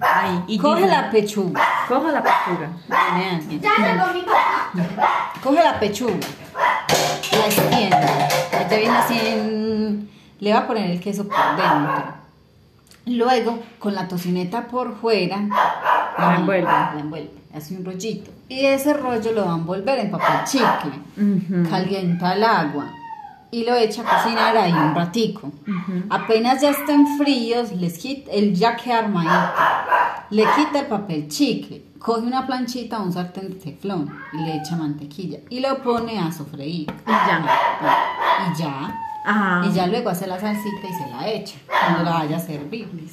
Ahí. Y Coge dice, la pechuga. Coja la pechuga. Coge la pechuga. La extiende. Ella viene así en... Le va a poner el queso por dentro. Luego, con la tocineta por fuera, La envuelve. La envuelve. Hace un rollito. Y ese rollo lo va a envolver en papel chicle. Calienta el agua. Y lo echa a cocinar ahí un ratico. Apenas ya estén fríos, les quita, el ya queda armadito. Le quita el papel chicle. Coge una planchita o un sartén de teflón y le echa mantequilla. Y lo pone a sofreír. Y ya. Y ya. Ajá. Y ya luego hace la salsita y se la echa cuando la vaya a servir.